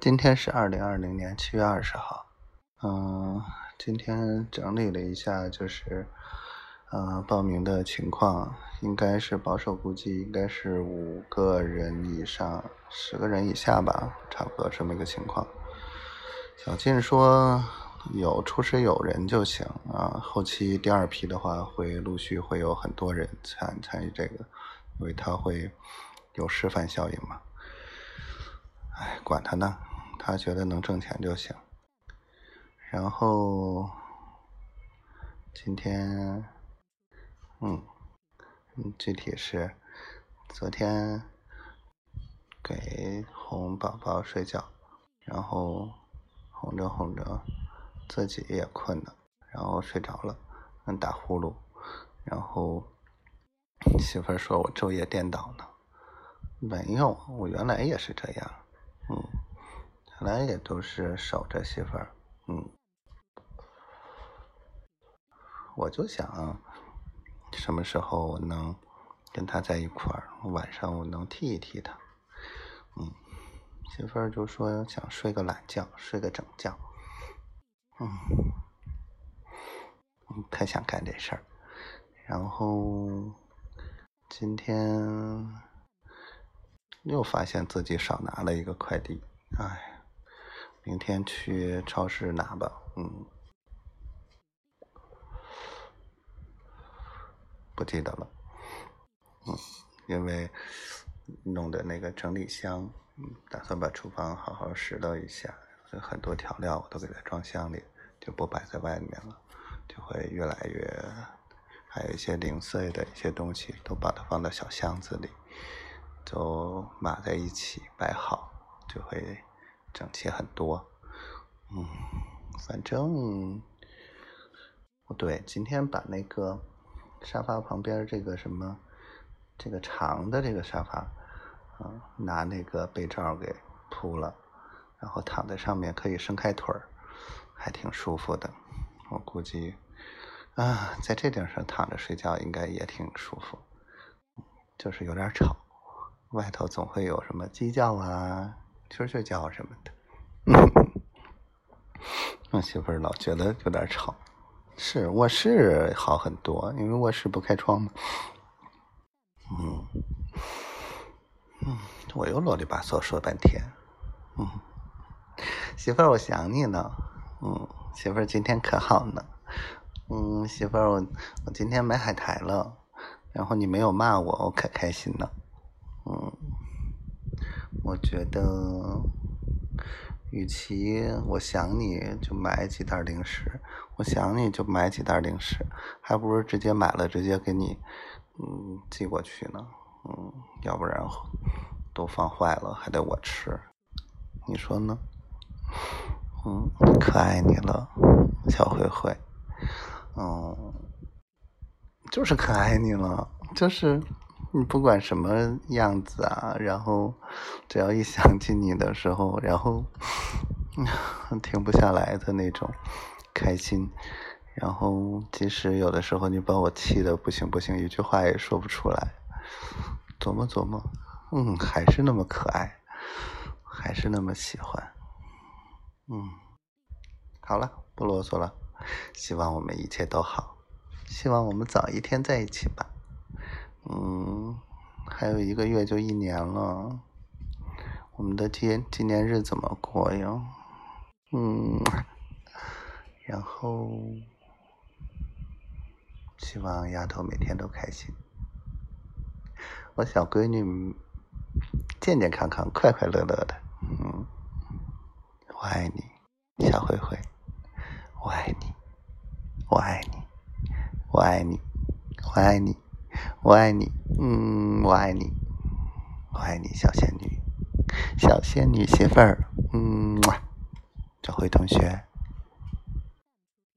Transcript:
今天是二零二零年七月二十号，嗯，今天整理了一下，就是呃报名的情况，应该是保守估计应该是五个人以上，十个人以下吧，差不多这么一个情况。小静说有初始有人就行啊，后期第二批的话会陆续会有很多人参参与这个，因为他会有示范效应嘛。哎，管他呢。他觉得能挣钱就行。然后今天，嗯，具体是昨天给哄宝宝睡觉，然后哄着哄着自己也困了，然后睡着了，能打呼噜，然后媳妇儿说我昼夜颠倒呢，没有，我原来也是这样，嗯。本来也都是守着媳妇儿，嗯，我就想什么时候我能跟他在一块儿，晚上我能替一替他，嗯，媳妇儿就说想睡个懒觉，睡个整觉，嗯，太想干这事儿，然后今天又发现自己少拿了一个快递，哎。明天去超市拿吧，嗯，不记得了，嗯，因为弄的那个整理箱，打算把厨房好好拾掇一下，很多调料我都给它装箱里，就不摆在外面了，就会越来越，还有一些零碎的一些东西，都把它放到小箱子里，就码在一起摆好，就会。整齐很多，嗯，反正不对，今天把那个沙发旁边这个什么，这个长的这个沙发，嗯，拿那个被罩给铺了，然后躺在上面可以伸开腿儿，还挺舒服的。我估计啊，在这顶上躺着睡觉应该也挺舒服，就是有点吵，外头总会有什么鸡叫啊。蛐蛐叫什么的，我媳妇儿老觉得有点吵。是卧室好很多，因为卧室不开窗嘛。嗯，嗯，我又啰里吧嗦说半天。嗯，媳妇儿，我想你呢。嗯，媳妇儿今天可好呢。嗯，媳妇儿，我我今天买海苔了，然后你没有骂我，我可开心了。嗯。我觉得，与其我想你就买几袋零食，我想你就买几袋零食，还不如直接买了直接给你，嗯，寄过去呢，嗯，要不然都放坏了还得我吃，你说呢？嗯，可爱你了，小灰灰，嗯，就是可爱你了，就是。你不管什么样子啊，然后只要一想起你的时候，然后 停不下来的那种开心，然后即使有的时候你把我气的不行不行，一句话也说不出来，琢磨琢磨，嗯，还是那么可爱，还是那么喜欢，嗯，好了，不啰嗦了，希望我们一切都好，希望我们早一天在一起吧。嗯，还有一个月就一年了，我们的纪纪念日怎么过呀？嗯，然后希望丫头每天都开心，我小闺女健健康康、快快乐乐的。嗯，我爱你，小灰灰，我爱你，我爱你，我爱你，我爱你。我爱你，嗯，我爱你，我爱你，小仙女，小仙女媳妇儿，嗯，这回同学。